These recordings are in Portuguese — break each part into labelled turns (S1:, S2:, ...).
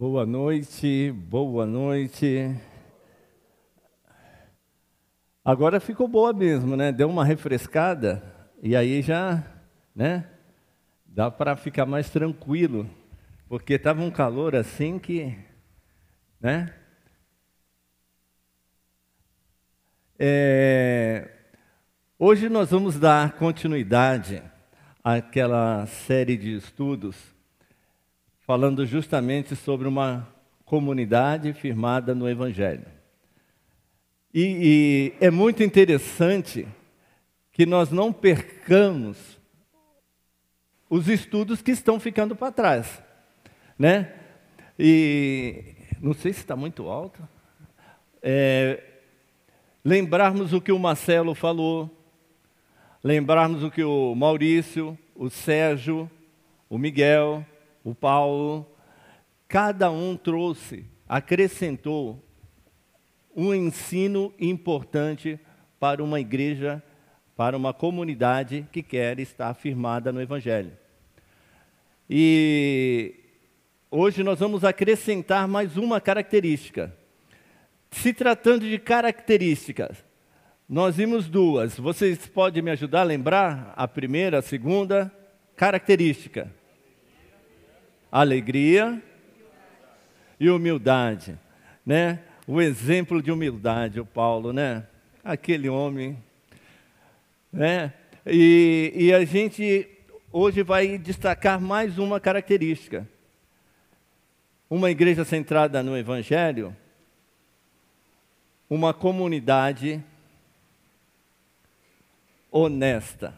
S1: Boa noite, boa noite. Agora ficou boa mesmo, né? Deu uma refrescada e aí já, né? Dá para ficar mais tranquilo, porque estava um calor assim que, né? É, hoje nós vamos dar continuidade àquela série de estudos falando justamente sobre uma comunidade firmada no Evangelho. E, e, é muito interessante que nós não percamos os estudos que estão ficando para trás, né? E não sei se está muito alto. É, lembrarmos o que o Marcelo falou, lembrarmos o que o Maurício, o Sérgio, o Miguel, o Paulo, cada um trouxe, acrescentou um ensino importante para uma igreja, para uma comunidade que quer estar firmada no Evangelho. E hoje nós vamos acrescentar mais uma característica. Se tratando de características, nós vimos duas. Vocês podem me ajudar a lembrar a primeira, a segunda? Característica alegria e humildade, né? O exemplo de humildade, o Paulo, né? Aquele homem, né? E, e a gente hoje vai destacar mais uma característica. Uma igreja centrada no Evangelho, uma comunidade honesta.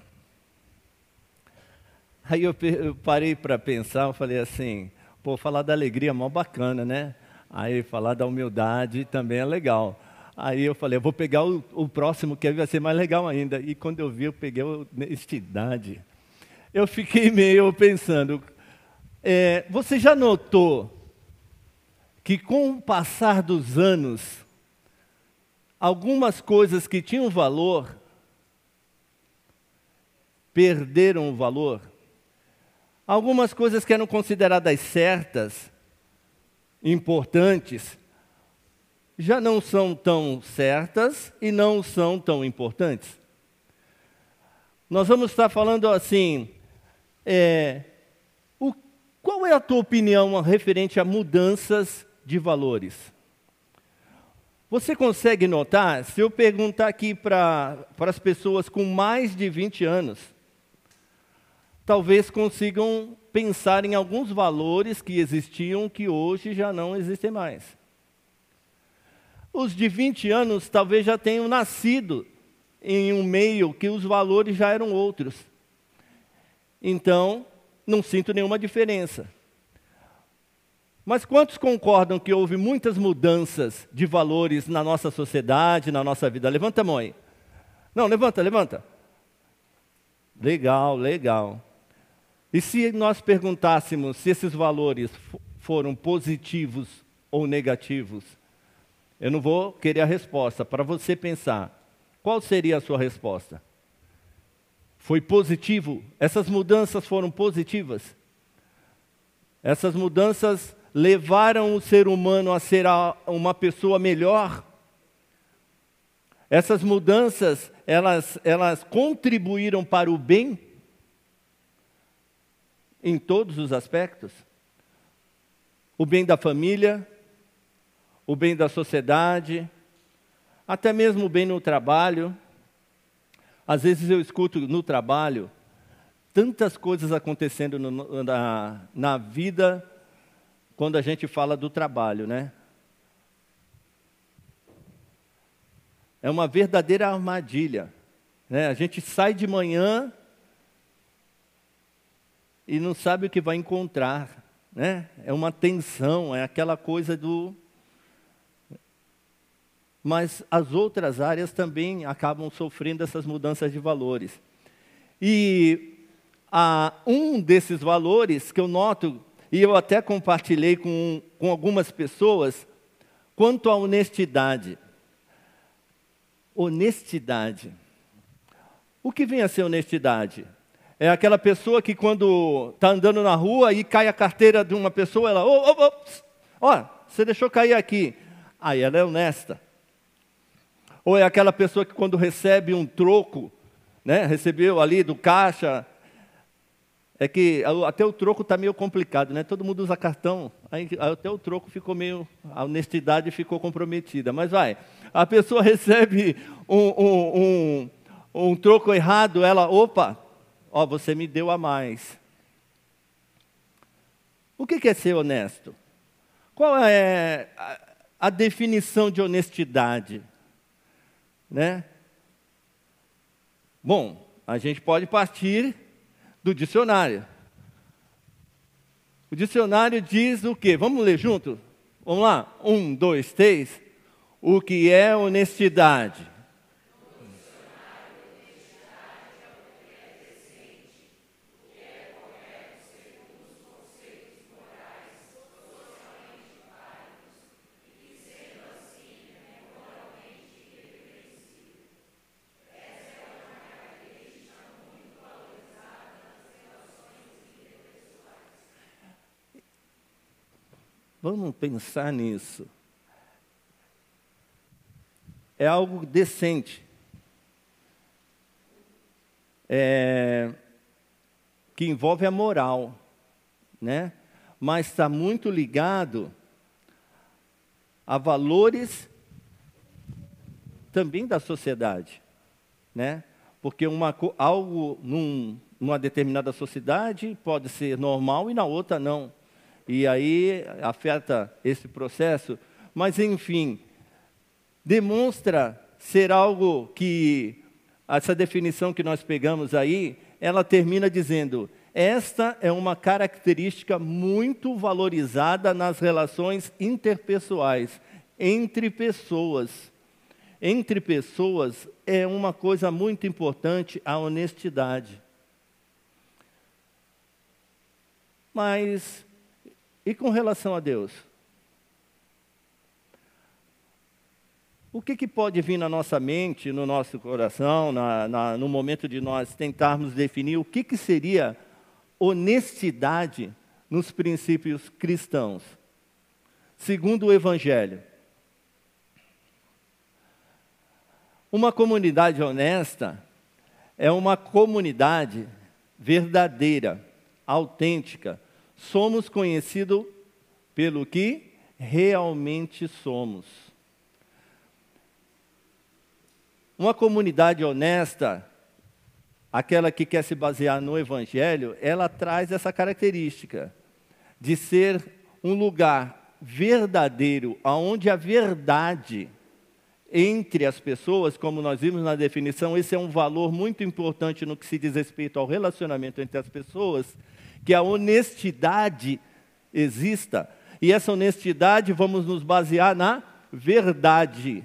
S1: Aí eu, parei para pensar, eu falei assim, pô, falar da alegria é mó bacana, né? Aí falar da humildade também é legal. Aí eu falei, eu vou pegar o, o, próximo que vai ser mais legal ainda. E quando eu vi, eu peguei honestidade. Eu fiquei meio pensando, é, você já notou que com o passar dos anos, algumas coisas que tinham valor perderam o valor? Algumas coisas que eram consideradas certas, importantes, já não são tão certas e não são tão importantes. Nós vamos estar falando assim, é, o, qual é a tua opinião referente a mudanças de valores? Você consegue notar, se eu perguntar aqui para as pessoas com mais de 20 anos, talvez consigam pensar em alguns valores que existiam que hoje já não existem mais. Os de 20 anos talvez já tenham nascido em um meio que os valores já eram outros. Então, não sinto nenhuma diferença. Mas quantos concordam que houve muitas mudanças de valores na nossa sociedade, na nossa vida? Levanta a mão aí. Não, levanta, levanta. Legal, legal. E se nós perguntássemos se esses valores foram positivos ou negativos, eu não vou querer a resposta. Para você pensar, qual seria a sua resposta? Foi positivo? Essas mudanças foram positivas? Essas mudanças levaram o ser humano a ser uma pessoa melhor? Essas mudanças, elas, elas contribuíram para o bem? Em todos os aspectos. O bem da família, o bem da sociedade, até mesmo o bem no trabalho. Às vezes eu escuto no trabalho tantas coisas acontecendo no, na, na vida quando a gente fala do trabalho, né? É uma verdadeira armadilha. Né? A gente sai de manhã e não sabe o que vai encontrar. Né? É uma tensão, é aquela coisa do. Mas as outras áreas também acabam sofrendo essas mudanças de valores. E há um desses valores que eu noto, e eu até compartilhei com, com algumas pessoas, quanto à honestidade. Honestidade. O que vem a ser honestidade? É aquela pessoa que quando está andando na rua e cai a carteira de uma pessoa, ela, oh, oh, Ó, você deixou cair aqui. Aí ela é honesta. Ou é aquela pessoa que quando recebe um troco, né, recebeu ali do caixa, é que até o troco está meio complicado, né? Todo mundo usa cartão, aí até o troco ficou meio, a honestidade ficou comprometida. Mas vai, a pessoa recebe um, um, um, um troco errado, ela, opa, ó, você me deu a mais. O que é ser honesto? Qual é a definição de honestidade? Né? Bom, a gente pode partir do dicionário. O dicionário diz o quê? Vamos ler junto? Vamos lá? Um, dois, três. O que é honestidade? Vamos pensar nisso. É algo decente. É, que envolve a moral, né? Mas está muito ligado a valores também da sociedade, né? Porque uma, algo num, numa determinada sociedade pode ser normal e na outra não e aí afeta esse processo, mas enfim, demonstra ser algo que, essa definição que nós pegamos aí, ela termina dizendo: esta é uma característica muito valorizada nas relações interpessoais, entre pessoas. Entre pessoas é uma coisa muito importante a honestidade. Mas e com relação a Deus? O que, que pode vir na nossa mente, no nosso coração, na, na, no momento de nós tentarmos definir o que, que seria honestidade nos princípios cristãos? Segundo o Evangelho. Uma comunidade honesta é uma comunidade verdadeira, autêntica, somos conhecidos pelo que realmente somos. Uma comunidade honesta, aquela que quer se basear no Evangelho, ela traz essa característica de ser um lugar verdadeiro, onde a verdade entre as pessoas, como nós vimos na definição, esse é um valor muito importante no que se diz respeito ao relacionamento entre as pessoas que a honestidade exista. E essa honestidade vamos nos basear na verdade.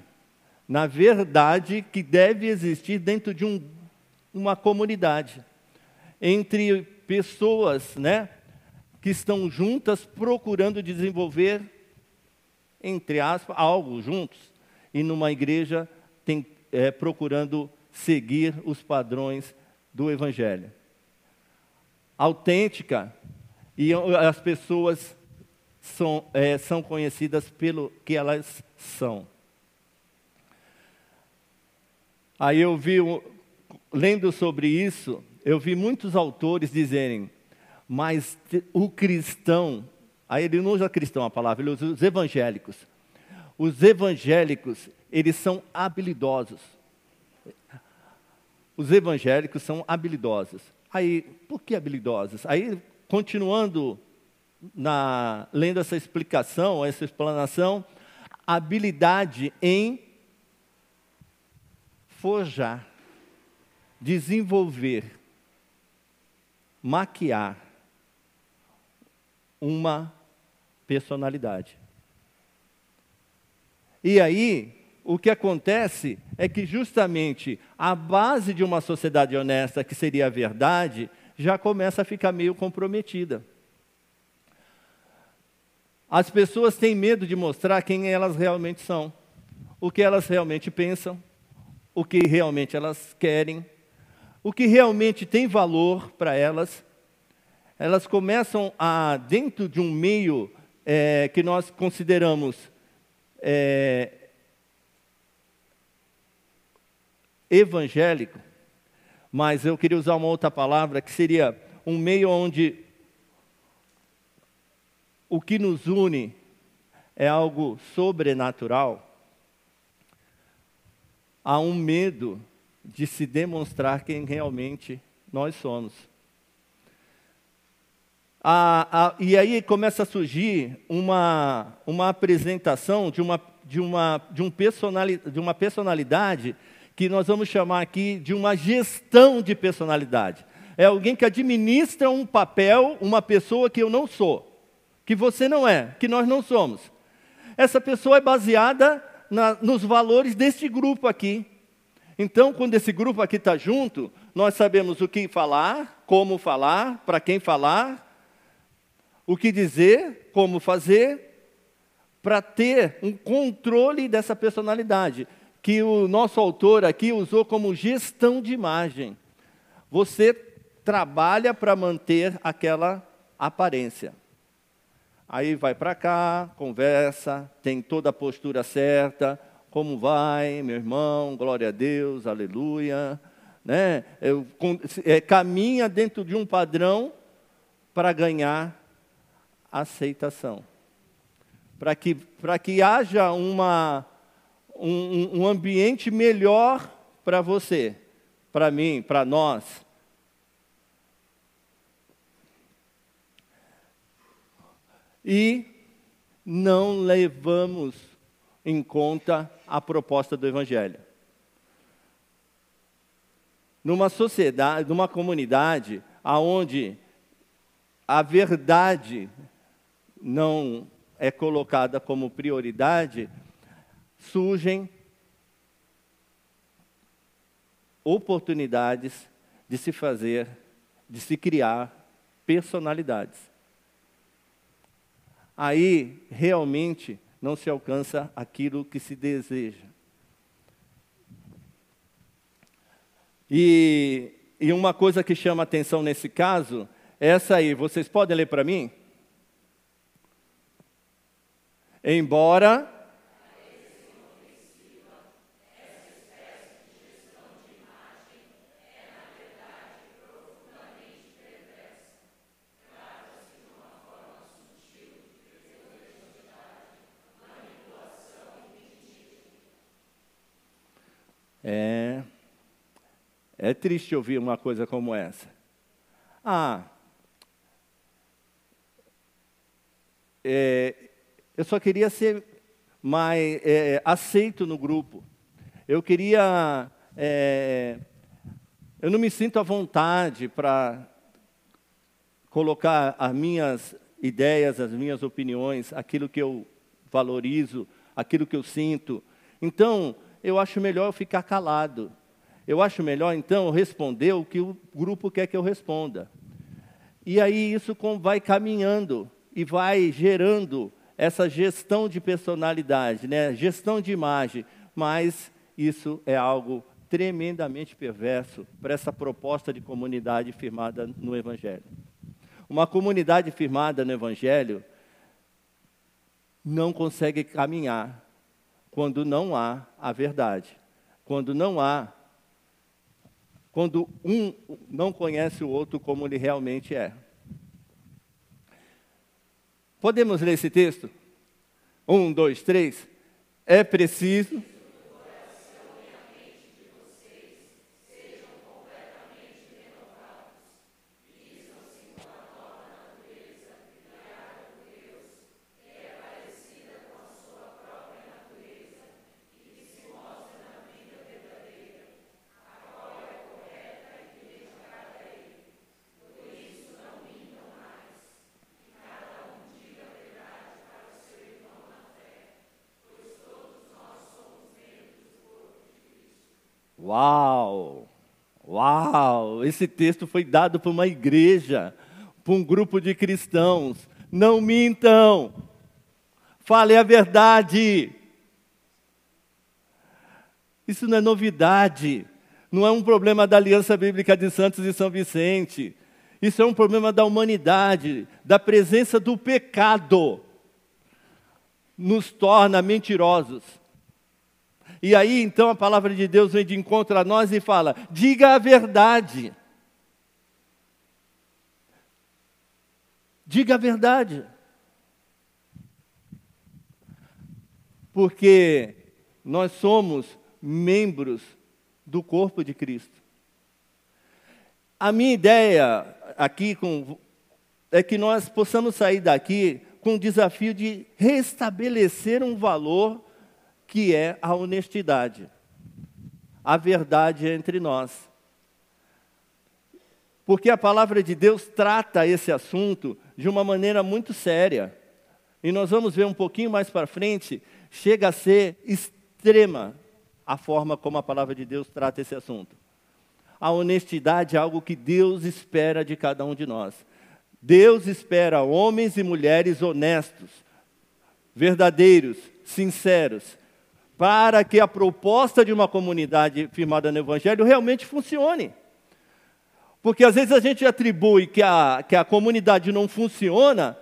S1: Na verdade que deve existir dentro de um, uma comunidade. Entre pessoas né, que estão juntas procurando desenvolver, entre aspas, algo juntos. E numa igreja tem, é, procurando seguir os padrões do Evangelho autêntica e as pessoas são, é, são conhecidas pelo que elas são. Aí eu vi, lendo sobre isso, eu vi muitos autores dizerem, mas o cristão, aí ele não usa cristão a palavra, ele usa os evangélicos. Os evangélicos, eles são habilidosos. Os evangélicos são habilidosos. Aí, por que habilidosos? Aí, continuando na, lendo essa explicação, essa explanação, habilidade em forjar, desenvolver, maquiar uma personalidade. E aí, o que acontece é que justamente a base de uma sociedade honesta, que seria a verdade, já começa a ficar meio comprometida. As pessoas têm medo de mostrar quem elas realmente são, o que elas realmente pensam, o que realmente elas querem, o que realmente tem valor para elas. Elas começam a, dentro de um meio é, que nós consideramos é, evangélico, mas eu queria usar uma outra palavra que seria um meio onde o que nos une é algo sobrenatural, há um medo de se demonstrar quem realmente nós somos. E aí começa a surgir uma, uma apresentação de uma, de, uma, de, um personali, de uma personalidade que nós vamos chamar aqui de uma gestão de personalidade. É alguém que administra um papel, uma pessoa que eu não sou, que você não é, que nós não somos. Essa pessoa é baseada na, nos valores deste grupo aqui. Então, quando esse grupo aqui está junto, nós sabemos o que falar, como falar, para quem falar, o que dizer, como fazer, para ter um controle dessa personalidade que o nosso autor aqui usou como gestão de imagem. Você trabalha para manter aquela aparência. Aí vai para cá, conversa, tem toda a postura certa. Como vai, meu irmão? Glória a Deus, aleluia. Né? Eu, é, caminha dentro de um padrão para ganhar aceitação. Para que, que haja uma um, um ambiente melhor para você, para mim, para nós. E não levamos em conta a proposta do Evangelho. Numa sociedade, numa comunidade, aonde a verdade não é colocada como prioridade, surgem oportunidades de se fazer, de se criar personalidades. Aí realmente não se alcança aquilo que se deseja. E, e uma coisa que chama atenção nesse caso é essa aí, vocês podem ler para mim? Embora É, é triste ouvir uma coisa como essa. Ah, é, eu só queria ser mais é, aceito no grupo. Eu queria. É, eu não me sinto à vontade para colocar as minhas ideias, as minhas opiniões, aquilo que eu valorizo, aquilo que eu sinto. Então, eu acho melhor eu ficar calado. Eu acho melhor, então, responder o que o grupo quer que eu responda. E aí isso vai caminhando e vai gerando essa gestão de personalidade, né? gestão de imagem. Mas isso é algo tremendamente perverso para essa proposta de comunidade firmada no Evangelho. Uma comunidade firmada no Evangelho não consegue caminhar quando não há a verdade, quando não há, quando um não conhece o outro como ele realmente é. Podemos ler esse texto? Um, dois, três. É preciso Esse texto foi dado para uma igreja, para um grupo de cristãos. Não mintam. Fale a verdade. Isso não é novidade. Não é um problema da Aliança Bíblica de Santos e São Vicente. Isso é um problema da humanidade, da presença do pecado nos torna mentirosos. E aí então a palavra de Deus vem de encontro a nós e fala: diga a verdade. Diga a verdade. Porque nós somos membros do corpo de Cristo. A minha ideia aqui com, é que nós possamos sair daqui com o desafio de restabelecer um valor que é a honestidade, a verdade entre nós. Porque a palavra de Deus trata esse assunto de uma maneira muito séria. E nós vamos ver um pouquinho mais para frente, chega a ser extrema a forma como a palavra de Deus trata esse assunto. A honestidade é algo que Deus espera de cada um de nós. Deus espera homens e mulheres honestos, verdadeiros, sinceros, para que a proposta de uma comunidade firmada no Evangelho realmente funcione. Porque às vezes a gente atribui que a, que a comunidade não funciona,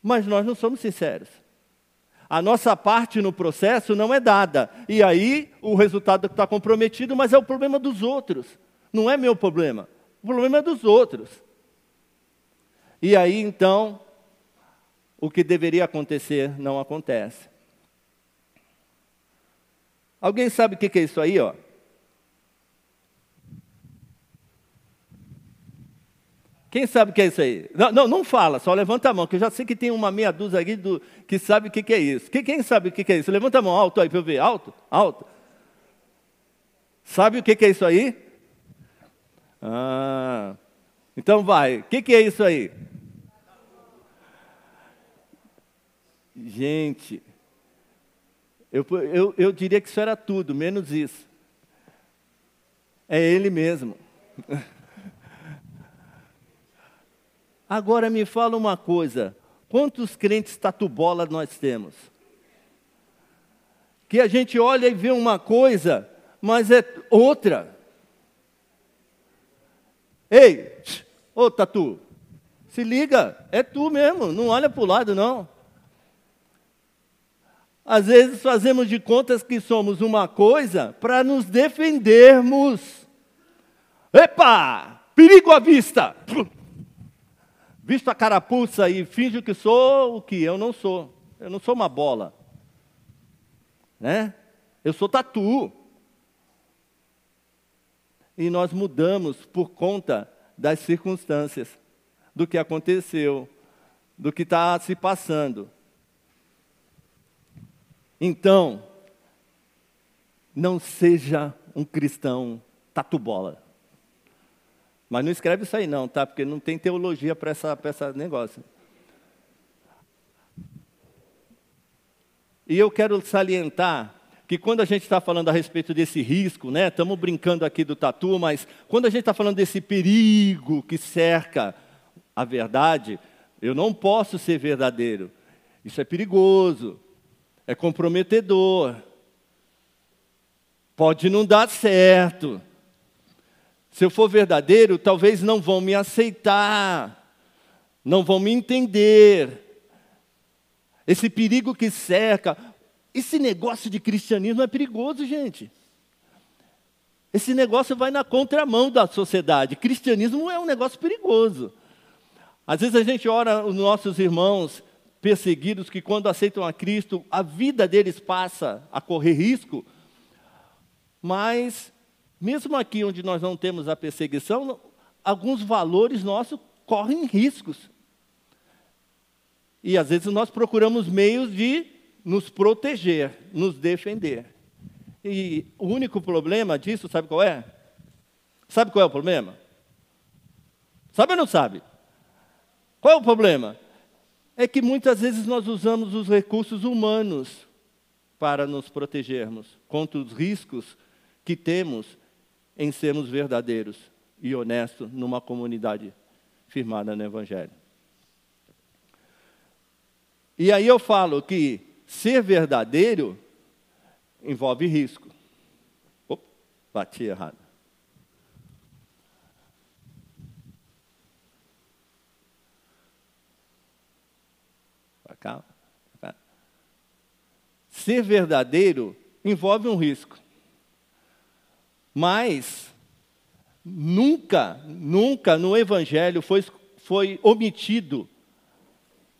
S1: mas nós não somos sinceros. A nossa parte no processo não é dada. E aí o resultado está comprometido, mas é o problema dos outros. Não é meu problema. O problema é dos outros. E aí então, o que deveria acontecer não acontece. Alguém sabe o que é isso aí, ó? Quem sabe o que é isso aí? Não, não, não, fala, só levanta a mão, que eu já sei que tem uma meia dúzia aqui do, que sabe o que, que é isso. Quem, sabe o que, que é isso? Levanta a mão alto aí para eu ver. Alto? Alto. Sabe o que, que é isso aí? Ah, então vai. O que, que é isso aí? Gente, eu, eu, eu diria que isso era tudo, menos isso. É Ele mesmo. Agora me fala uma coisa: quantos crentes tatu-bola nós temos? Que a gente olha e vê uma coisa, mas é outra. Ei, ô tatu, se liga, é tu mesmo, não olha para o lado não. Às vezes fazemos de contas que somos uma coisa para nos defendermos. Epa! Perigo à vista! Visto a carapuça e finjo que sou o que eu não sou. Eu não sou uma bola. Né? Eu sou tatu. E nós mudamos por conta das circunstâncias, do que aconteceu, do que está se passando. Então, não seja um cristão tatu-bola. Mas não escreve isso aí não, tá? Porque não tem teologia para essa, essa negócio. E eu quero salientar que quando a gente está falando a respeito desse risco, né? Estamos brincando aqui do tatu, mas quando a gente está falando desse perigo que cerca a verdade, eu não posso ser verdadeiro. Isso é perigoso é comprometedor, pode não dar certo. Se eu for verdadeiro, talvez não vão me aceitar, não vão me entender. Esse perigo que cerca, esse negócio de cristianismo é perigoso, gente. Esse negócio vai na contramão da sociedade. Cristianismo é um negócio perigoso. Às vezes a gente ora os nossos irmãos perseguidos que, quando aceitam a Cristo, a vida deles passa a correr risco. Mas, mesmo aqui onde nós não temos a perseguição, alguns valores nossos correm riscos. E às vezes nós procuramos meios de nos proteger, nos defender. E o único problema disso, sabe qual é? Sabe qual é o problema? Sabe ou não sabe? Qual é o problema? é que muitas vezes nós usamos os recursos humanos para nos protegermos contra os riscos que temos em sermos verdadeiros e honestos numa comunidade firmada no Evangelho. E aí eu falo que ser verdadeiro envolve risco. Opa, bati errado. calma. ser verdadeiro envolve um risco. Mas nunca, nunca no Evangelho foi, foi omitido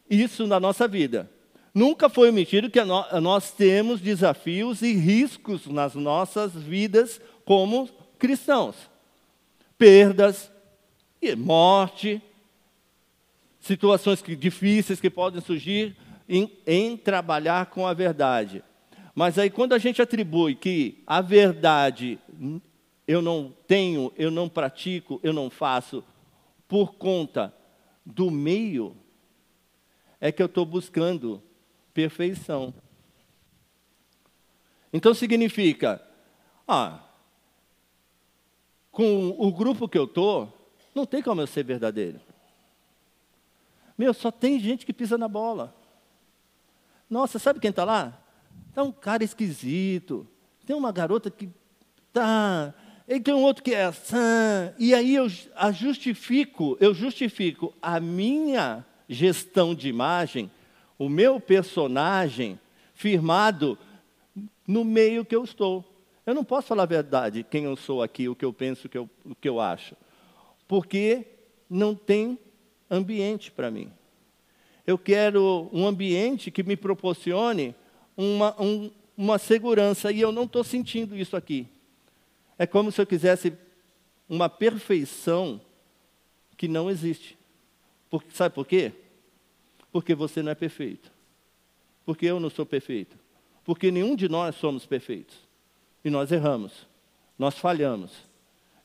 S1: isso na nossa vida. Nunca foi omitido que nós temos desafios e riscos nas nossas vidas como cristãos. Perdas, morte, situações difíceis que podem surgir em, em trabalhar com a verdade. Mas aí, quando a gente atribui que a verdade eu não tenho, eu não pratico, eu não faço, por conta do meio, é que eu estou buscando perfeição. Então significa, ah, com o grupo que eu estou, não tem como eu ser verdadeiro. Meu, só tem gente que pisa na bola. Nossa, sabe quem está lá? Está um cara esquisito. Tem uma garota que tá. E tem um outro que é assim. E aí eu justifico, eu justifico a minha gestão de imagem, o meu personagem firmado no meio que eu estou. Eu não posso falar a verdade, quem eu sou aqui, o que eu penso, o que eu, o que eu acho. Porque não tem ambiente para mim. Eu quero um ambiente que me proporcione uma, um, uma segurança, e eu não estou sentindo isso aqui. É como se eu quisesse uma perfeição que não existe. Porque, sabe por quê? Porque você não é perfeito. Porque eu não sou perfeito. Porque nenhum de nós somos perfeitos. E nós erramos. Nós falhamos.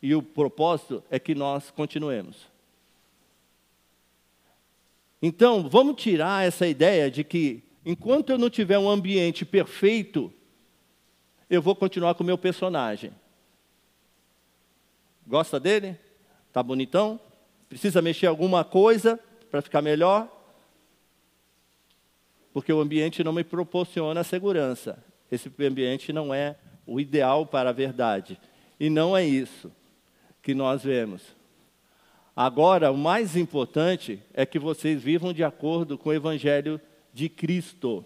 S1: E o propósito é que nós continuemos. Então, vamos tirar essa ideia de que, enquanto eu não tiver um ambiente perfeito, eu vou continuar com o meu personagem. Gosta dele? Tá bonitão? Precisa mexer alguma coisa para ficar melhor? Porque o ambiente não me proporciona segurança. Esse ambiente não é o ideal para a verdade. E não é isso que nós vemos. Agora, o mais importante é que vocês vivam de acordo com o Evangelho de Cristo.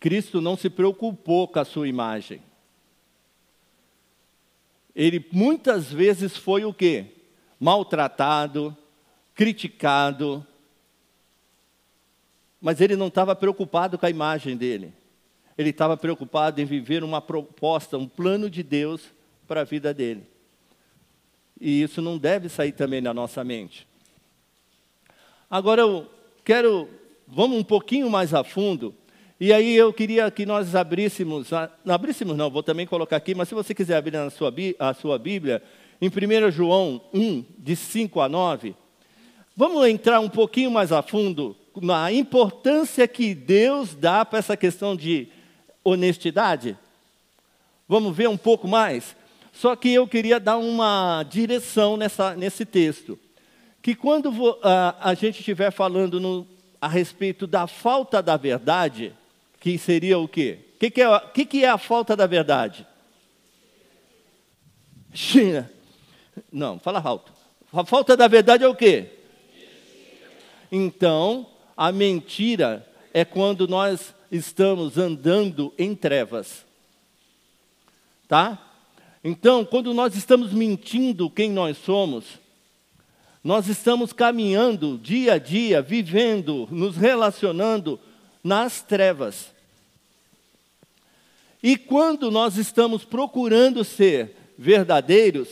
S1: Cristo não se preocupou com a sua imagem. Ele muitas vezes foi o quê? Maltratado, criticado, mas ele não estava preocupado com a imagem dele. Ele estava preocupado em viver uma proposta, um plano de Deus para a vida dele. E isso não deve sair também da nossa mente. Agora eu quero, vamos um pouquinho mais a fundo, e aí eu queria que nós abríssemos, não abríssemos não, vou também colocar aqui, mas se você quiser abrir na sua, a sua Bíblia, em 1 João 1, de 5 a 9, vamos entrar um pouquinho mais a fundo na importância que Deus dá para essa questão de honestidade? Vamos ver um pouco mais? Só que eu queria dar uma direção nessa, nesse texto. Que quando uh, a gente estiver falando no, a respeito da falta da verdade, que seria o quê? O que, que, é, que, que é a falta da verdade? China. Não, fala alto. A falta da verdade é o quê? Então, a mentira é quando nós estamos andando em trevas. Tá? Então, quando nós estamos mentindo quem nós somos, nós estamos caminhando dia a dia, vivendo, nos relacionando nas trevas. E quando nós estamos procurando ser verdadeiros,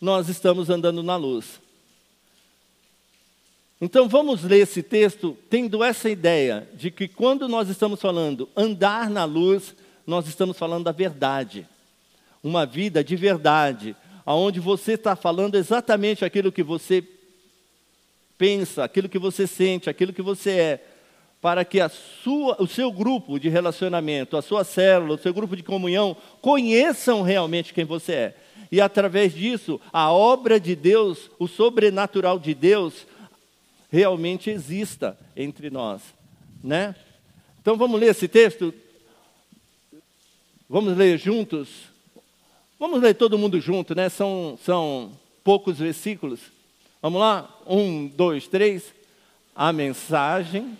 S1: nós estamos andando na luz. Então vamos ler esse texto tendo essa ideia de que quando nós estamos falando andar na luz, nós estamos falando da verdade uma vida de verdade, aonde você está falando exatamente aquilo que você pensa, aquilo que você sente, aquilo que você é, para que sua, o seu grupo de relacionamento, a sua célula, o seu grupo de comunhão conheçam realmente quem você é. E através disso, a obra de Deus, o sobrenatural de Deus, realmente exista entre nós, né? Então vamos ler esse texto? Vamos ler juntos? Vamos ler todo mundo junto, né? São, são poucos versículos. Vamos lá? Um, dois, três. A mensagem.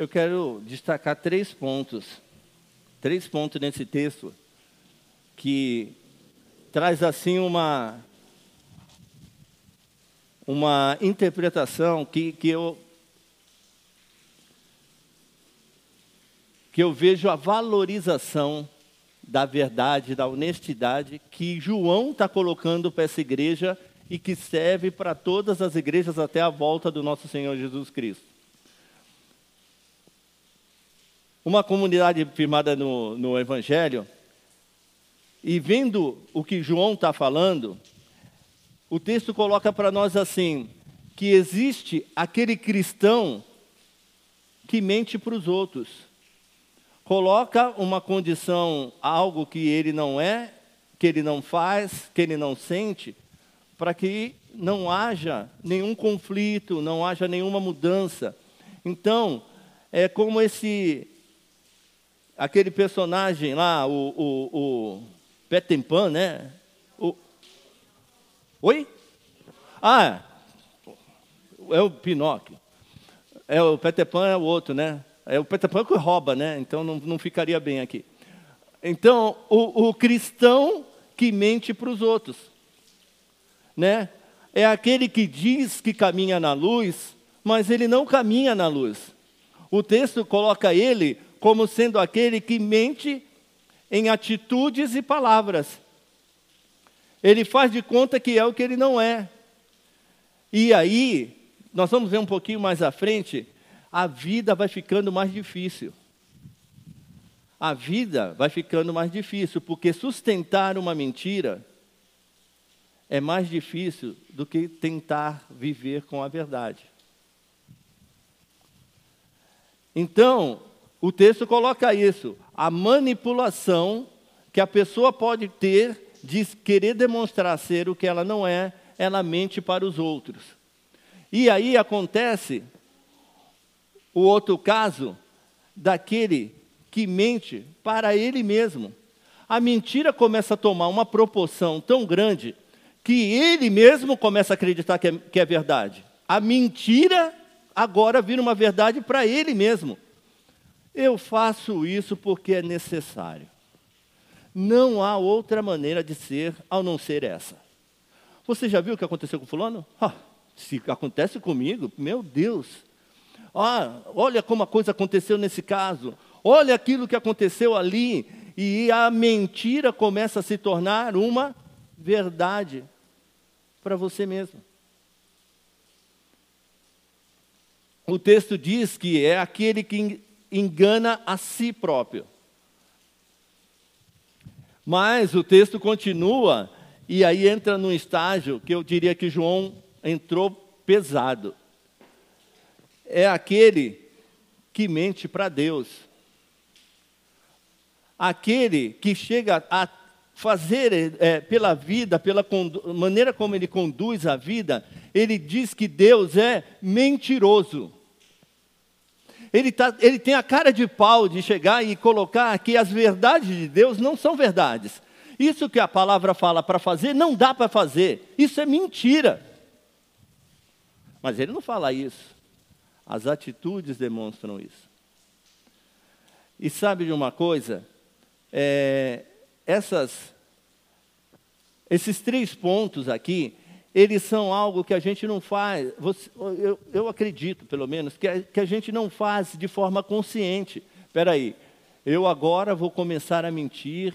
S1: Eu quero destacar três pontos. Três pontos nesse texto que traz assim uma uma interpretação que, que eu que eu vejo a valorização da verdade, da honestidade que João está colocando para essa igreja e que serve para todas as igrejas até a volta do nosso Senhor Jesus Cristo. Uma comunidade firmada no, no Evangelho, e vendo o que João está falando, o texto coloca para nós assim: que existe aquele cristão que mente para os outros coloca uma condição, algo que ele não é, que ele não faz, que ele não sente, para que não haja nenhum conflito, não haja nenhuma mudança. Então, é como esse aquele personagem lá, o, o, o Peter Pan, né? O... Oi? Ah, é o Pinóquio. É o Peter Pan é o outro, né? É o Peter Pan que rouba, né? Então não, não ficaria bem aqui. Então, o, o cristão que mente para os outros, né? É aquele que diz que caminha na luz, mas ele não caminha na luz. O texto coloca ele como sendo aquele que mente em atitudes e palavras. Ele faz de conta que é o que ele não é. E aí, nós vamos ver um pouquinho mais à frente, a vida vai ficando mais difícil. A vida vai ficando mais difícil, porque sustentar uma mentira é mais difícil do que tentar viver com a verdade. Então, o texto coloca isso, a manipulação que a pessoa pode ter de querer demonstrar ser o que ela não é, ela mente para os outros. E aí acontece o outro caso, daquele que mente para ele mesmo. A mentira começa a tomar uma proporção tão grande que ele mesmo começa a acreditar que é, que é verdade. A mentira agora vira uma verdade para ele mesmo. Eu faço isso porque é necessário. Não há outra maneira de ser ao não ser essa. Você já viu o que aconteceu com fulano? Ah, se acontece comigo, meu Deus, ah, olha como a coisa aconteceu nesse caso. Olha aquilo que aconteceu ali. E a mentira começa a se tornar uma verdade para você mesmo. O texto diz que é aquele que engana a si próprio. Mas o texto continua, e aí entra num estágio que eu diria que João entrou pesado é aquele que mente para Deus. Aquele que chega a fazer é, pela vida, pela maneira como ele conduz a vida, ele diz que Deus é mentiroso. Ele, tá, ele tem a cara de pau de chegar e colocar que as verdades de Deus não são verdades. Isso que a palavra fala para fazer, não dá para fazer. Isso é mentira. Mas ele não fala isso. As atitudes demonstram isso. E sabe de uma coisa? É, essas, esses três pontos aqui, eles são algo que a gente não faz, você, eu, eu, acredito, pelo menos, que a, que a gente não faz de forma consciente. Espera aí, eu agora vou começar a mentir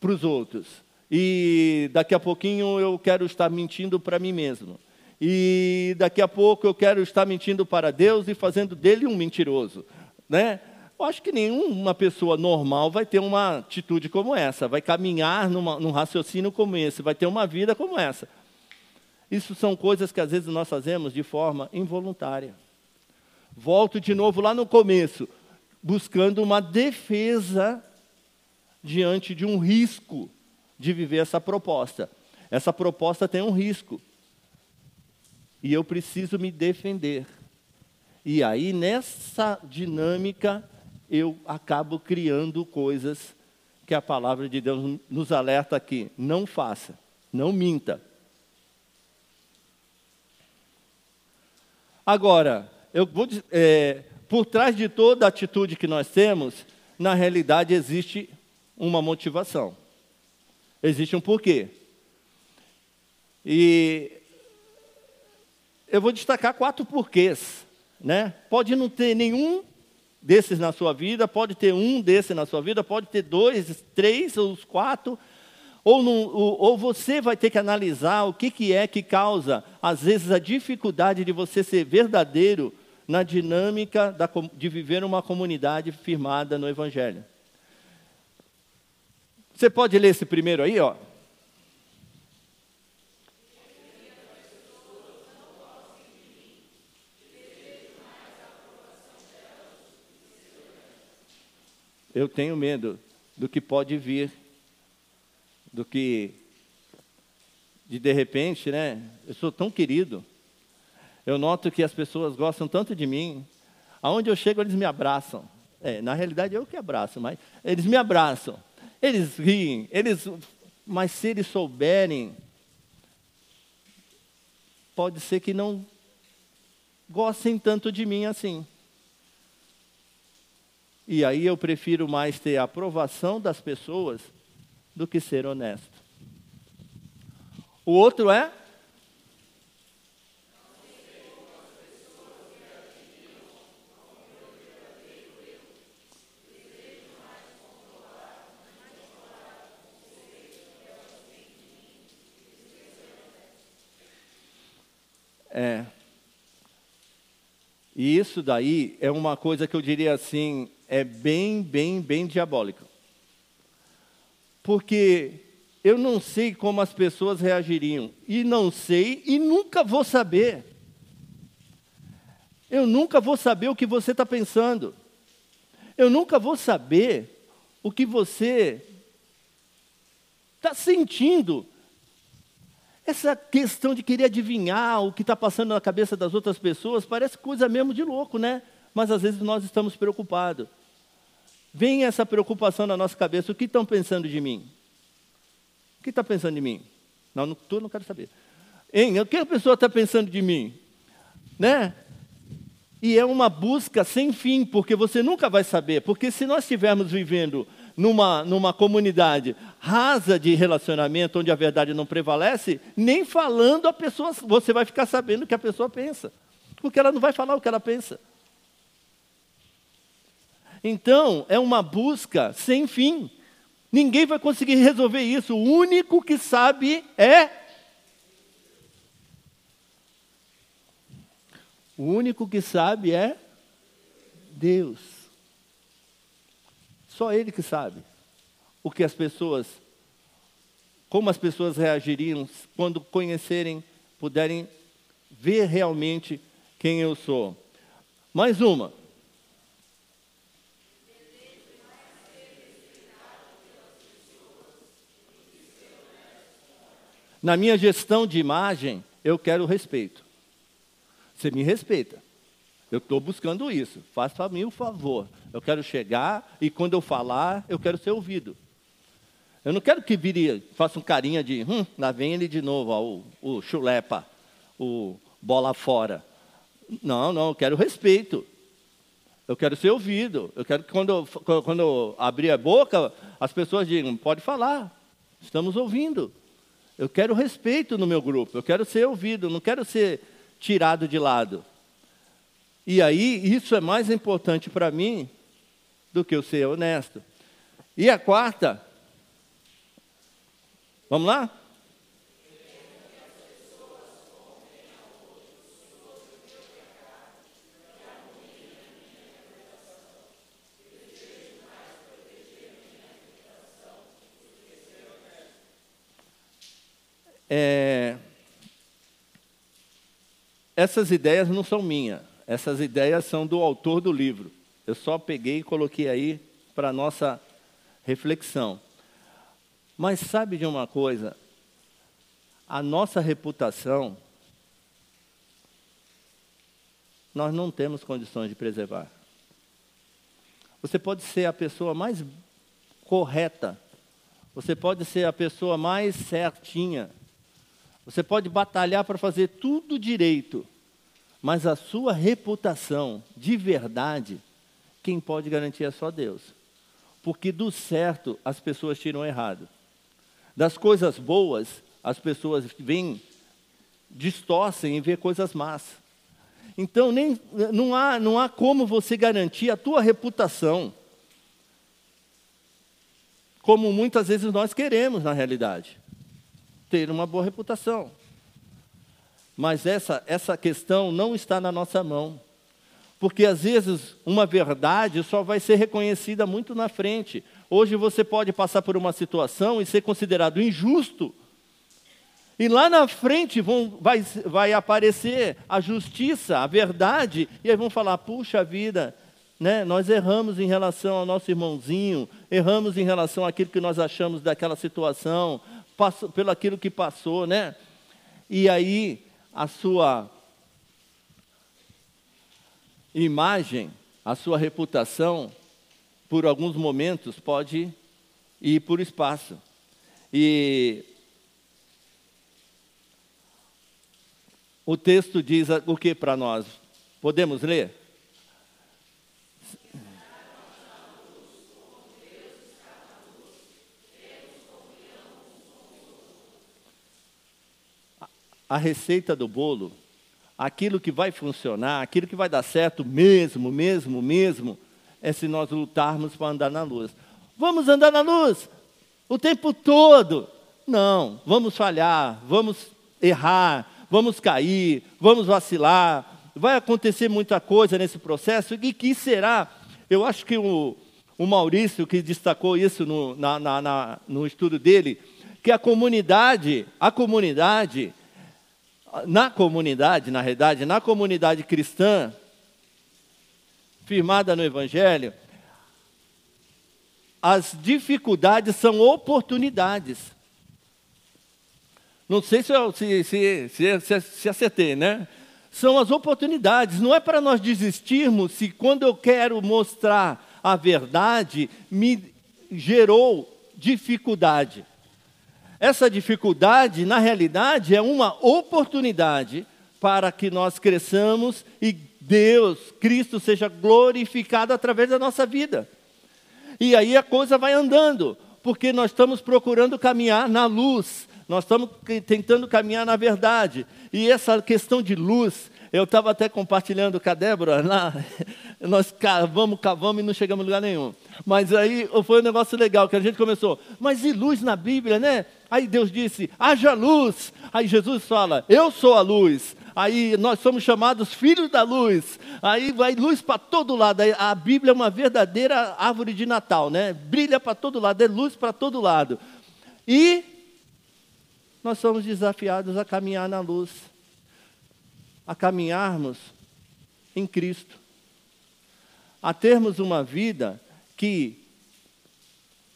S1: para os outros. E daqui a pouquinho eu quero estar mentindo para mim mesmo e daqui a pouco eu quero estar mentindo para Deus e fazendo dele um mentiroso, né? Eu acho que nenhuma pessoa normal vai ter uma atitude como essa, vai caminhar numa, num raciocínio como esse, vai ter uma vida como essa. Isso são coisas que às vezes nós fazemos de forma involuntária. Volto de novo lá no começo, buscando uma defesa diante de um risco de viver essa proposta. Essa proposta tem um risco e eu preciso me defender. E aí, nessa dinâmica, eu acabo criando coisas que a palavra de Deus nos alerta aqui: não faça, não minta. Agora, eu vou, é, por trás de toda atitude que nós temos, na realidade existe uma motivação. Existe um porquê. E eu vou destacar quatro porquês. Né? Pode não ter nenhum desses na sua vida, pode ter um desses na sua vida, pode ter dois, três ou quatro. Ou, ou, ou, você vai ter que analisar o que, que é que causa, às vezes, a dificuldade de você ser verdadeiro na dinâmica da, de viver uma comunidade firmada no Evangelho. Você pode ler esse primeiro aí, ó. Eu tenho medo do que pode vir, do que de de repente, né? Eu sou tão querido. Eu noto que as pessoas gostam tanto de mim. Aonde eu chego, eles me abraçam. É, na realidade, eu que abraço, mas eles me abraçam. Eles riem, eles, mas se eles souberem, pode ser que não gostem tanto de mim assim. E aí eu prefiro mais ter a aprovação das pessoas do que ser honesto. O outro é É. E isso daí é uma coisa que eu diria assim, é bem, bem, bem diabólico. Porque eu não sei como as pessoas reagiriam. E não sei e nunca vou saber. Eu nunca vou saber o que você está pensando. Eu nunca vou saber o que você está sentindo. Essa questão de querer adivinhar o que está passando na cabeça das outras pessoas parece coisa mesmo de louco, né? Mas às vezes nós estamos preocupados. Vem essa preocupação na nossa cabeça: o que estão pensando de mim? O que está pensando de mim? Não, não, tu não quero saber. Hein, o que a pessoa está pensando de mim? Né? E é uma busca sem fim, porque você nunca vai saber. Porque se nós estivermos vivendo numa, numa comunidade rasa de relacionamento, onde a verdade não prevalece, nem falando a pessoa, você vai ficar sabendo o que a pessoa pensa. Porque ela não vai falar o que ela pensa. Então, é uma busca sem fim. Ninguém vai conseguir resolver isso. O único que sabe é. O único que sabe é Deus. Só Ele que sabe o que as pessoas, como as pessoas reagiriam quando conhecerem, puderem ver realmente quem eu sou. Mais uma. Na minha gestão de imagem, eu quero respeito. Você me respeita. Eu estou buscando isso. Faça para mim o favor. Eu quero chegar e quando eu falar, eu quero ser ouvido. Eu não quero que vire, faça um carinha de, hum, lá vem ele de novo, ó, o, o chulepa, o bola fora. Não, não, eu quero respeito. Eu quero ser ouvido. Eu quero que quando quando eu abrir a boca, as pessoas digam, pode falar, estamos ouvindo. Eu quero respeito no meu grupo, eu quero ser ouvido, não quero ser tirado de lado. E aí, isso é mais importante para mim do que eu ser honesto. E a quarta, vamos lá? É, essas ideias não são minhas, essas ideias são do autor do livro. Eu só peguei e coloquei aí para nossa reflexão. Mas sabe de uma coisa? A nossa reputação, nós não temos condições de preservar. Você pode ser a pessoa mais correta, você pode ser a pessoa mais certinha, você pode batalhar para fazer tudo direito, Mas a sua reputação de verdade, quem pode garantir é só Deus. Porque do certo as pessoas tiram errado. Das coisas boas, as pessoas vêm, distorcem e vê coisas más. Então nem, não, há, não há como você garantir a tua reputação. Como muitas vezes nós queremos na realidade. Ter uma boa reputação. Mas essa, essa questão não está na nossa mão. Porque às vezes uma verdade só vai ser reconhecida muito na frente. Hoje você pode passar por uma situação e ser considerado injusto. E lá na frente vão, vai, vai aparecer a justiça, a verdade, e aí vão falar: puxa vida, né, nós erramos em relação ao nosso irmãozinho, erramos em relação àquilo que nós achamos daquela situação, passou, pelo aquilo que passou, né? E aí a sua imagem, a sua reputação, por alguns momentos, pode ir por espaço. E o texto diz o que para nós? Podemos ler? A receita do bolo, aquilo que vai funcionar, aquilo que vai dar certo mesmo, mesmo, mesmo, é se nós lutarmos para andar na luz. Vamos andar na luz o tempo todo. Não, vamos falhar, vamos errar, vamos cair, vamos vacilar. Vai acontecer muita coisa nesse processo. E que será? Eu acho que o, o Maurício, que destacou isso no, na, na, na, no estudo dele, que a comunidade, a comunidade, na comunidade, na realidade, na comunidade cristã, firmada no Evangelho, as dificuldades são oportunidades. Não sei se, eu, se, se, se, se acertei, né? São as oportunidades. Não é para nós desistirmos se quando eu quero mostrar a verdade me gerou dificuldade. Essa dificuldade, na realidade, é uma oportunidade para que nós cresçamos e Deus, Cristo, seja glorificado através da nossa vida. E aí a coisa vai andando, porque nós estamos procurando caminhar na luz, nós estamos tentando caminhar na verdade. E essa questão de luz, eu estava até compartilhando com a Débora, lá, nós cavamos, cavamos e não chegamos a lugar nenhum. Mas aí foi um negócio legal, que a gente começou, mas e luz na Bíblia, né? Aí Deus disse: haja luz. Aí Jesus fala: eu sou a luz. Aí nós somos chamados filhos da luz. Aí vai luz para todo lado. A Bíblia é uma verdadeira árvore de Natal, né? Brilha para todo lado, é luz para todo lado. E nós somos desafiados a caminhar na luz, a caminharmos em Cristo, a termos uma vida que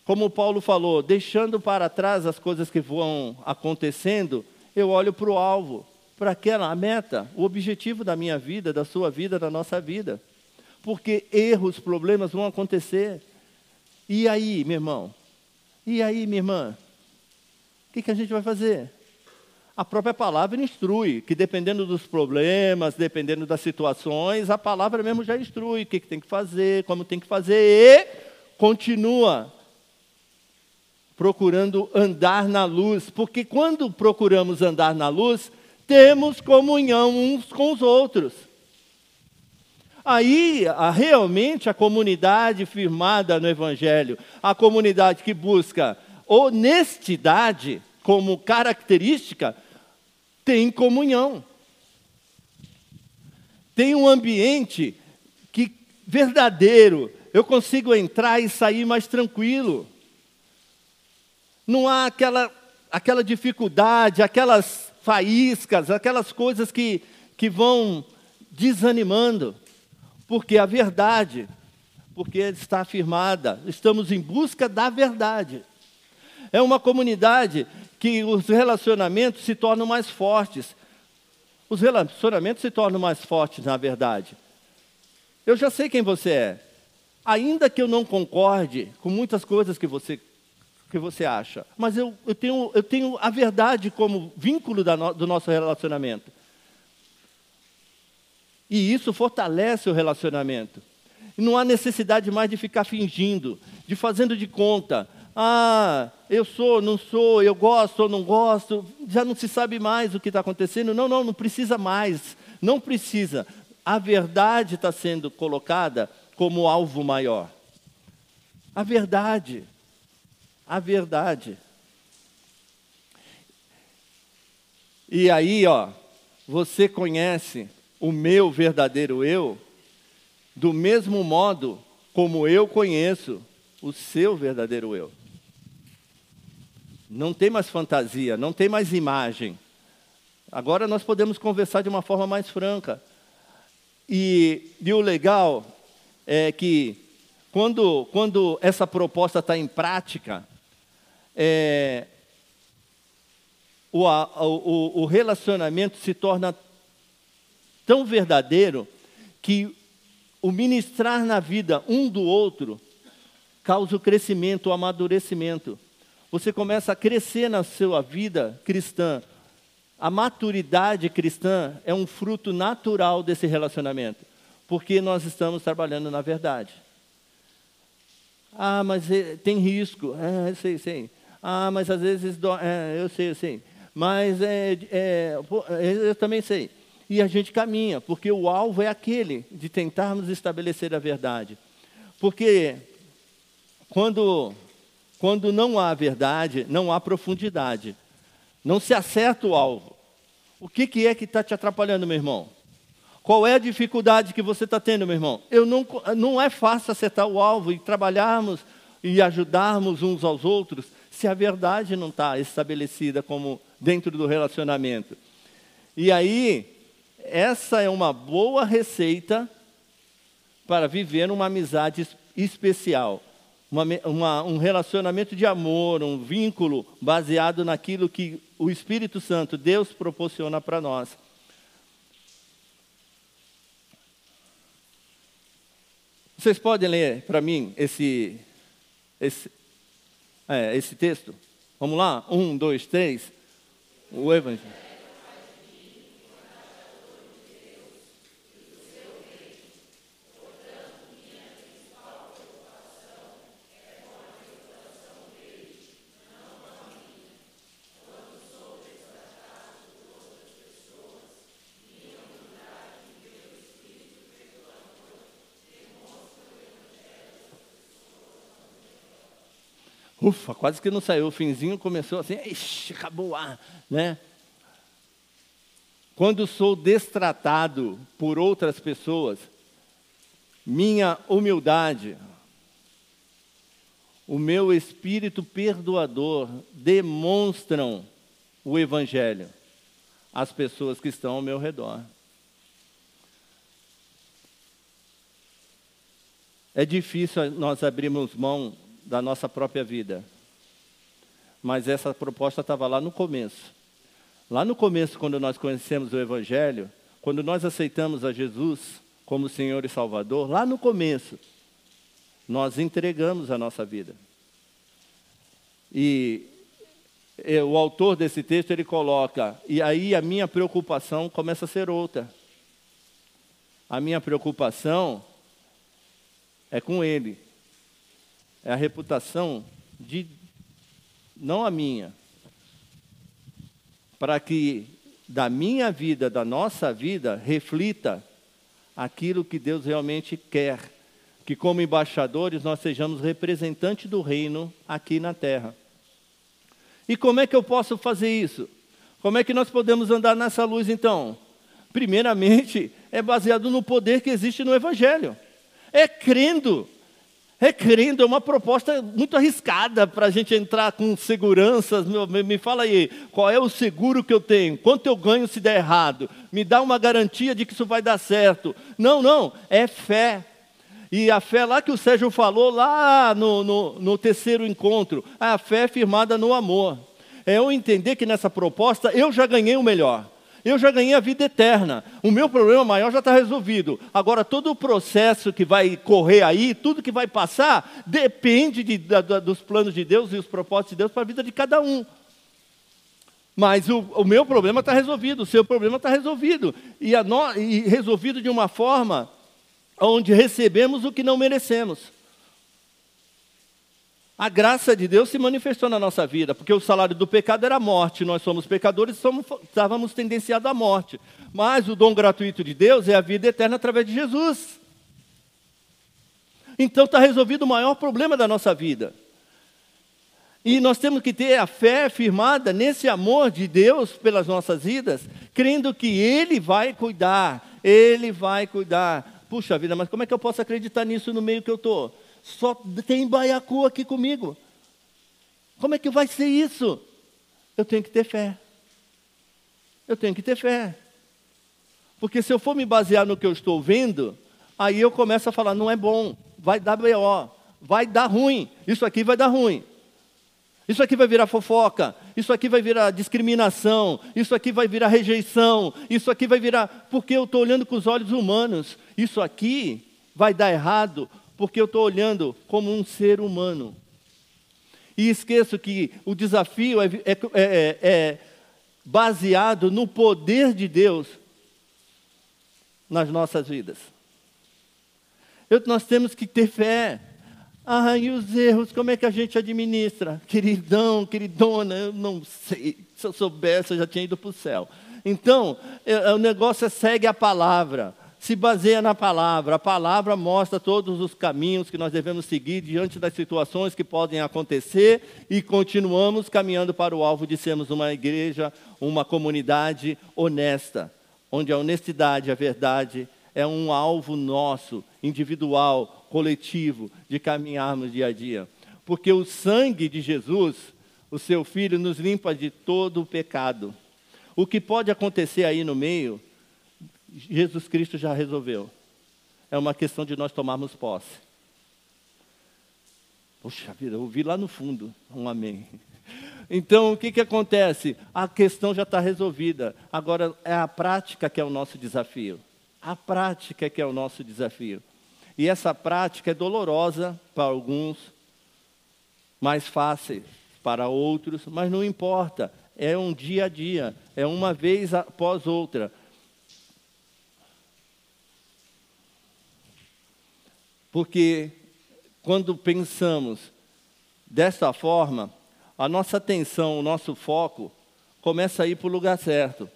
S1: como Paulo falou, deixando para trás as coisas que vão acontecendo, eu olho para o alvo, para aquela meta, o objetivo da minha vida, da sua vida, da nossa vida. Porque erros, problemas vão acontecer. E aí, meu irmão? E aí, minha irmã? O que, que a gente vai fazer? A própria palavra instrui, que dependendo dos problemas, dependendo das situações, a palavra mesmo já instrui o que, que tem que fazer, como tem que fazer, e continua procurando andar na luz, porque quando procuramos andar na luz, temos comunhão uns com os outros. Aí, a, realmente, a comunidade firmada no Evangelho, a comunidade que busca honestidade como característica, tem comunhão. Tem um ambiente que verdadeiro, eu consigo entrar e sair mais tranquilo. Não há aquela, aquela dificuldade, aquelas faíscas, aquelas coisas que, que vão desanimando, porque a verdade, porque está afirmada, estamos em busca da verdade. É uma comunidade que os relacionamentos se tornam mais fortes. Os relacionamentos se tornam mais fortes, na verdade. Eu já sei quem você é. Ainda que eu não concorde com muitas coisas que você que você acha. Mas eu, eu, tenho, eu tenho a verdade como vínculo no, do nosso relacionamento. E isso fortalece o relacionamento. Não há necessidade mais de ficar fingindo, de fazendo de conta. Ah, eu sou, não sou, eu gosto ou não gosto. Já não se sabe mais o que está acontecendo. Não, não, não precisa mais. Não precisa. A verdade está sendo colocada como alvo maior. A verdade. A verdade. E aí, ó, você conhece o meu verdadeiro eu do mesmo modo como eu conheço o seu verdadeiro eu. Não tem mais fantasia, não tem mais imagem. Agora nós podemos conversar de uma forma mais franca. E, e o legal é que quando, quando essa proposta está em prática, é, o, o, o relacionamento se torna tão verdadeiro que o ministrar na vida um do outro causa o crescimento, o amadurecimento. Você começa a crescer na sua vida cristã. A maturidade cristã é um fruto natural desse relacionamento, porque nós estamos trabalhando na verdade. Ah, mas é, tem risco. Eu sei, sei. Ah, mas às vezes. É, eu sei, eu sei. Mas é, é, eu também sei. E a gente caminha, porque o alvo é aquele de tentarmos estabelecer a verdade. Porque quando, quando não há verdade, não há profundidade. Não se acerta o alvo. O que, que é que está te atrapalhando, meu irmão? Qual é a dificuldade que você está tendo, meu irmão? Eu não, não é fácil acertar o alvo e trabalharmos e ajudarmos uns aos outros se a verdade não está estabelecida como dentro do relacionamento. E aí, essa é uma boa receita para viver uma amizade especial, uma, uma, um relacionamento de amor, um vínculo baseado naquilo que o Espírito Santo, Deus, proporciona para nós. Vocês podem ler para mim esse, esse, é, esse texto? Vamos lá? Um, dois, três. O Evangelho. Ufa, quase que não saiu. O finzinho começou assim, ixi, acabou o ar, né? Quando sou destratado por outras pessoas, minha humildade, o meu espírito perdoador demonstram o Evangelho às pessoas que estão ao meu redor. É difícil nós abrirmos mão da nossa própria vida. Mas essa proposta estava lá no começo. Lá no começo, quando nós conhecemos o Evangelho, quando nós aceitamos a Jesus como Senhor e Salvador, lá no começo, nós entregamos a nossa vida. E o autor desse texto ele coloca, e aí a minha preocupação começa a ser outra. A minha preocupação é com ele é a reputação de, não a minha, para que da minha vida, da nossa vida, reflita aquilo que Deus realmente quer. Que, como embaixadores, nós sejamos representantes do reino aqui na terra. E como é que eu posso fazer isso? Como é que nós podemos andar nessa luz, então? Primeiramente, é baseado no poder que existe no Evangelho. É crendo Requerendo é uma proposta muito arriscada para a gente entrar com seguranças. Me, fala aí, qual é o seguro que eu tenho? Quanto eu ganho se der errado? Me dá uma garantia de que isso vai dar certo. Não, não, é fé. E a fé lá que o Sérgio falou, lá no, no, no terceiro encontro, a fé é firmada no amor. É eu entender que nessa proposta eu já ganhei o melhor eu já ganhei a vida eterna. O meu problema maior já está resolvido. Agora, todo o processo que vai correr aí, tudo que vai passar, depende de, da, dos planos de Deus e os propósitos de Deus para a vida de cada um. Mas o, o meu problema está resolvido, o seu problema está resolvido. E, no, e resolvido de uma forma onde recebemos o que não merecemos. A graça de Deus se manifestou na nossa vida, porque o salário do pecado era a morte, nós somos pecadores, somos, estávamos tendenciados à morte. Mas o dom gratuito de Deus é a vida eterna através de Jesus. Então está resolvido o maior problema da nossa vida. E nós temos que ter a fé firmada nesse amor de Deus pelas nossas vidas, crendo que Ele vai cuidar, Ele vai cuidar. Puxa vida, mas como é que eu posso acreditar nisso no meio que eu estou? Só tem baiacu aqui comigo. Como é que vai ser isso? Eu tenho que ter fé. Eu tenho que ter fé. Porque se eu for me basear no que eu estou vendo, aí eu começo a falar, não é bom, vai dar BO, vai dar ruim, isso aqui vai dar ruim. Isso aqui vai virar fofoca, isso aqui vai virar discriminação, isso aqui vai virar rejeição, isso aqui vai virar. Porque eu estou olhando com os olhos humanos. Isso aqui vai dar errado porque eu estou olhando como um ser humano. E esqueço que o desafio é, é, é, é baseado no poder de Deus nas nossas vidas. Eu, nós temos que ter fé. Ah, e os erros, como é que a gente administra? Queridão, queridona, eu não sei. Se eu soubesse, eu já tinha ido para o céu. Então, é, o negócio é segue a palavra se baseia na palavra. A palavra mostra todos os caminhos que nós devemos seguir diante das situações que podem acontecer e continuamos caminhando para o alvo de sermos uma igreja, uma comunidade honesta, onde a honestidade, a verdade é um alvo nosso, individual, coletivo, de caminharmos dia a dia. Porque o sangue de Jesus, o seu filho, nos limpa de todo o pecado. O que pode acontecer aí no meio Jesus Cristo já resolveu. É uma questão de nós tomarmos posse. Poxa vida, eu ouvi lá no fundo um amém. Então, o que, que acontece? A questão já está resolvida. Agora, é a prática que é o nosso desafio. A prática que é o nosso desafio. E essa prática é dolorosa para alguns, mais fácil para outros, mas não importa. É um dia a dia, é uma vez após outra. Porque quando pensamos dessa forma, a nossa atenção, o nosso foco começa a ir para o lugar certo.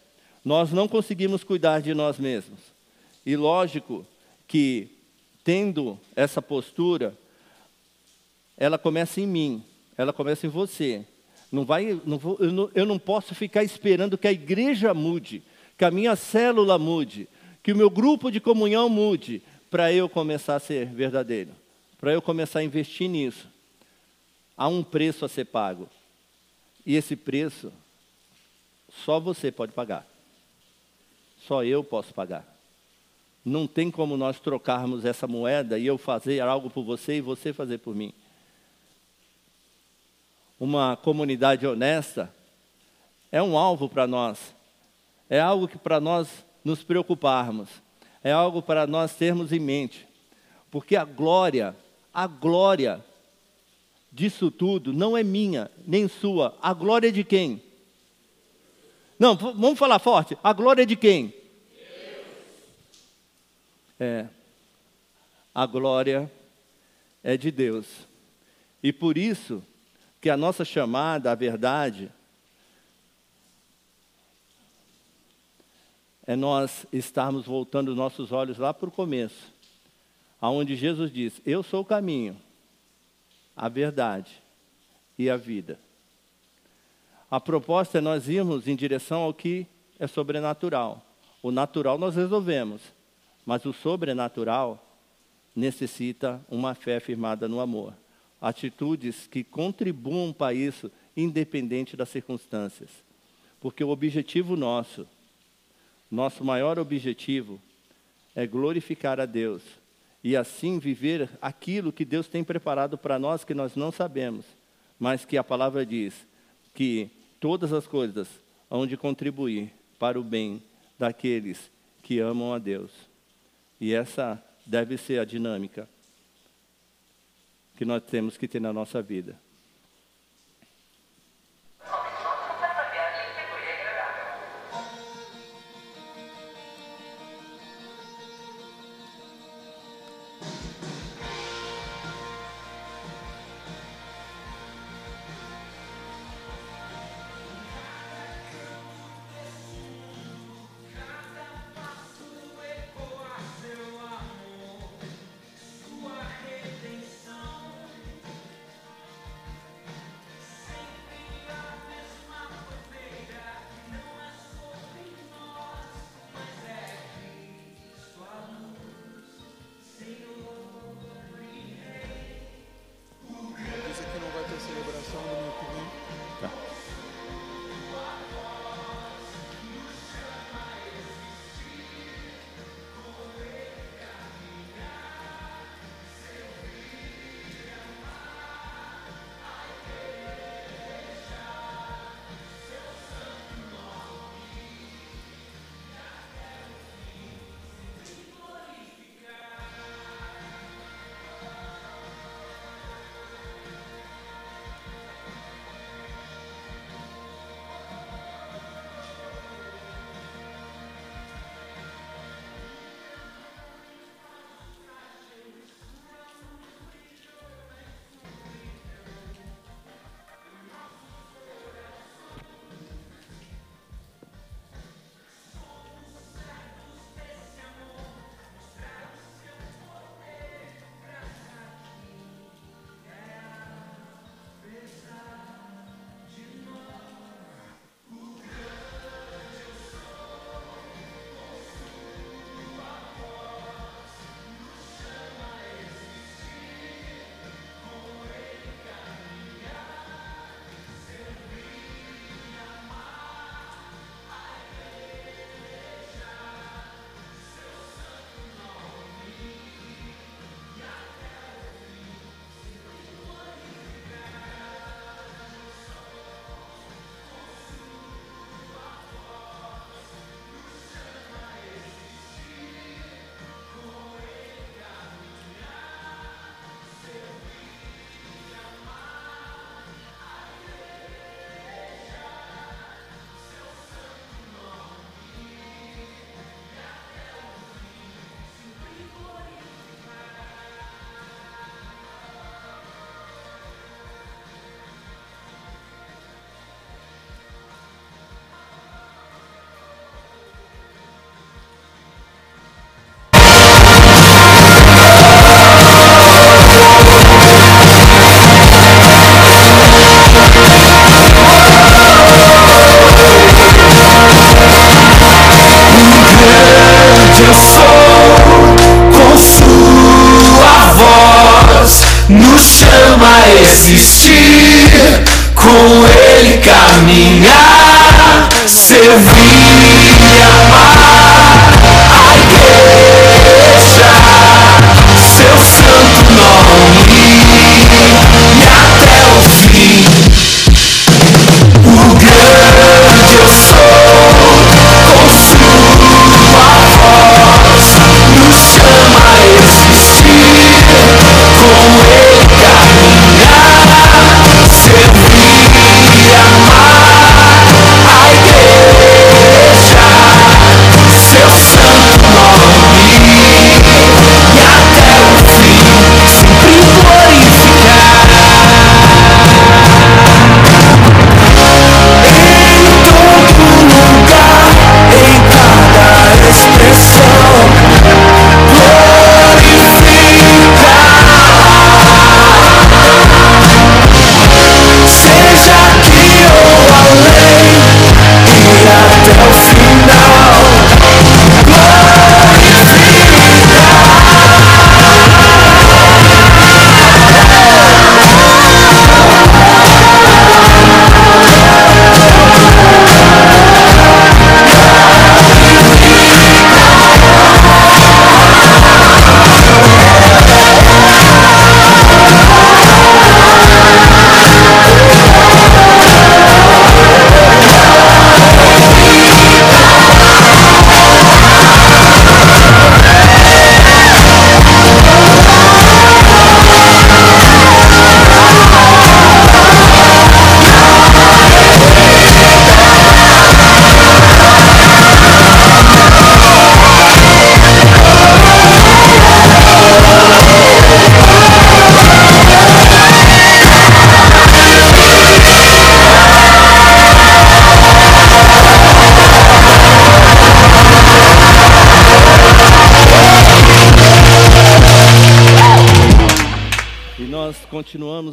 S1: Nós não conseguimos cuidar de nós mesmos. E lógico que, tendo essa postura, ela começa em mim, ela começa em você. Não vai, não vou, eu, não, eu não posso ficar esperando que a igreja mude, que a minha célula mude, que o meu grupo de comunhão mude, para eu começar a ser verdadeiro, para eu começar a investir nisso. Há um preço a ser pago. E esse preço só você pode pagar. Só eu posso pagar. Não tem como nós trocarmos essa moeda e eu fazer algo por você e você fazer por mim. Uma comunidade honesta é um alvo para nós. É algo que para nós nos preocuparmos é algo para nós termos em mente. Porque a glória, a glória disso tudo não é minha, nem sua. A glória é de quem? Não, vamos falar forte. A glória é de quem? É. A glória é de Deus. E por isso que a nossa chamada à verdade é nós estarmos voltando nossos olhos lá para o começo, aonde Jesus diz: Eu sou o caminho, a verdade e a vida. A proposta é nós irmos em direção ao que é sobrenatural. O natural nós resolvemos, mas o sobrenatural necessita uma fé firmada no amor. Atitudes que contribuam para isso, independente das circunstâncias. Porque o objetivo nosso nosso maior objetivo é glorificar a Deus e assim viver aquilo que Deus tem preparado para nós que nós não sabemos, mas que a palavra diz que todas as coisas hão de contribuir para o bem daqueles que amam a Deus. E essa deve ser a dinâmica que nós temos que ter na nossa vida.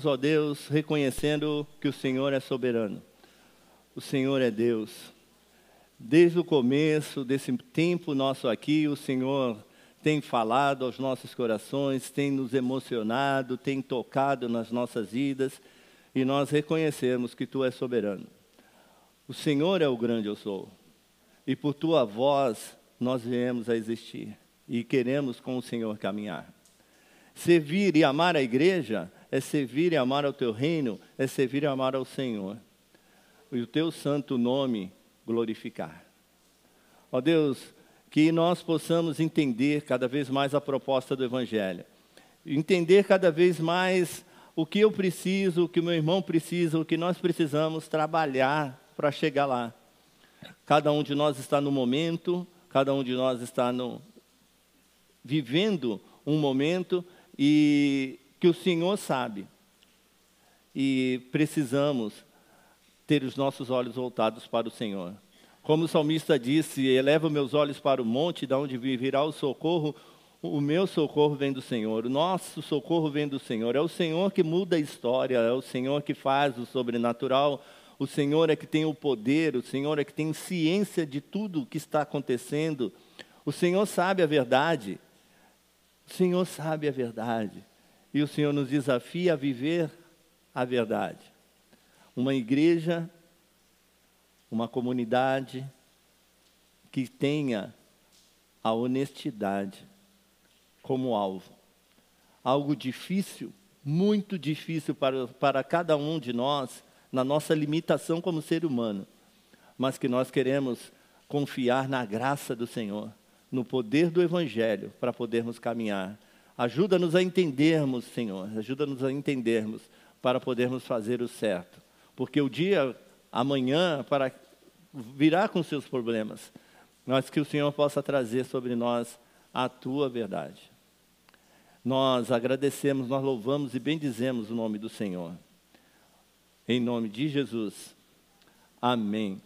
S1: Continuamos, ó Deus, reconhecendo que o Senhor é soberano. O Senhor é Deus. Desde o começo desse tempo nosso aqui, o Senhor tem falado aos nossos corações, tem nos emocionado, tem tocado nas nossas vidas, e nós reconhecemos que Tu és soberano. O Senhor é o grande eu sou, e por Tua voz nós viemos a existir, e queremos com o Senhor caminhar. Servir e amar a igreja é servir e amar ao teu reino, é servir e amar ao Senhor. E o teu santo nome glorificar. Ó Deus, que nós possamos entender cada vez mais a proposta do Evangelho. Entender cada vez mais o que eu preciso, o que meu irmão precisa, o que nós precisamos trabalhar para chegar lá. Cada um de nós está no momento, cada um de nós está no, vivendo um momento e que o Senhor sabe. E precisamos ter os nossos olhos voltados para o Senhor. Como o salmista disse, eleva meus olhos para o monte, da onde virá o socorro, o meu socorro vem do Senhor, o nosso socorro vem do Senhor. É o Senhor que muda a história, é o Senhor que faz o sobrenatural, o Senhor é que tem o poder, o Senhor é que tem ciência de tudo o que está acontecendo. O Senhor sabe a verdade. O Senhor sabe a verdade. E o Senhor nos desafia a viver a verdade. Uma igreja, uma comunidade que tenha a honestidade como alvo. Algo difícil, muito difícil para, para cada um de nós, na nossa limitação como ser humano, mas que nós queremos confiar na graça do Senhor no poder do Evangelho para podermos caminhar. Ajuda-nos a entendermos, Senhor, ajuda-nos a entendermos para podermos fazer o certo. Porque o dia amanhã para virá com seus problemas, mas que o Senhor possa trazer sobre nós a tua verdade. Nós agradecemos, nós louvamos e bendizemos o nome do Senhor. Em nome de Jesus. Amém.